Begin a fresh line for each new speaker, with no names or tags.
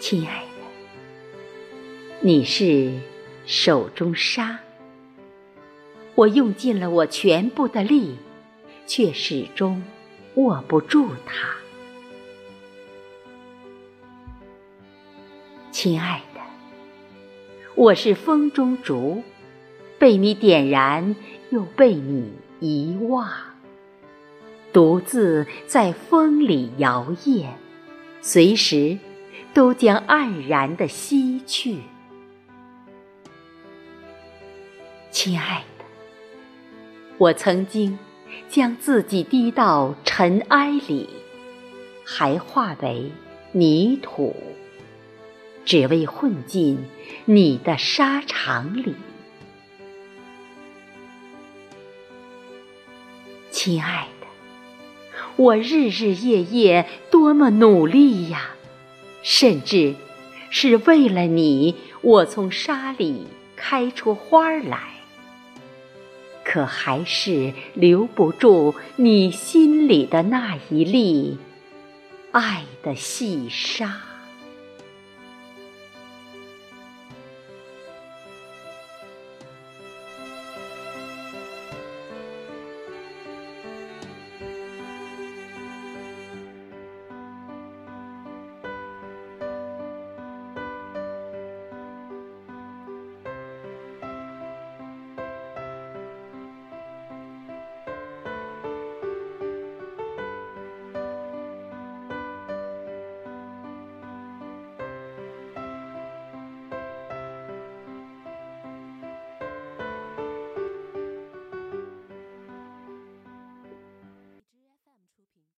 亲爱的，你是手中沙，我用尽了我全部的力，却始终握不住它。亲爱的，我是风中烛，被你点燃，又被你遗忘，独自在风里摇曳，随时。都将黯然的西去，亲爱的，我曾经将自己低到尘埃里，还化为泥土，只为混进你的沙场里。亲爱的，我日日夜夜多么努力呀！甚至是为了你，我从沙里开出花来，可还是留不住你心里的那一粒爱的细沙。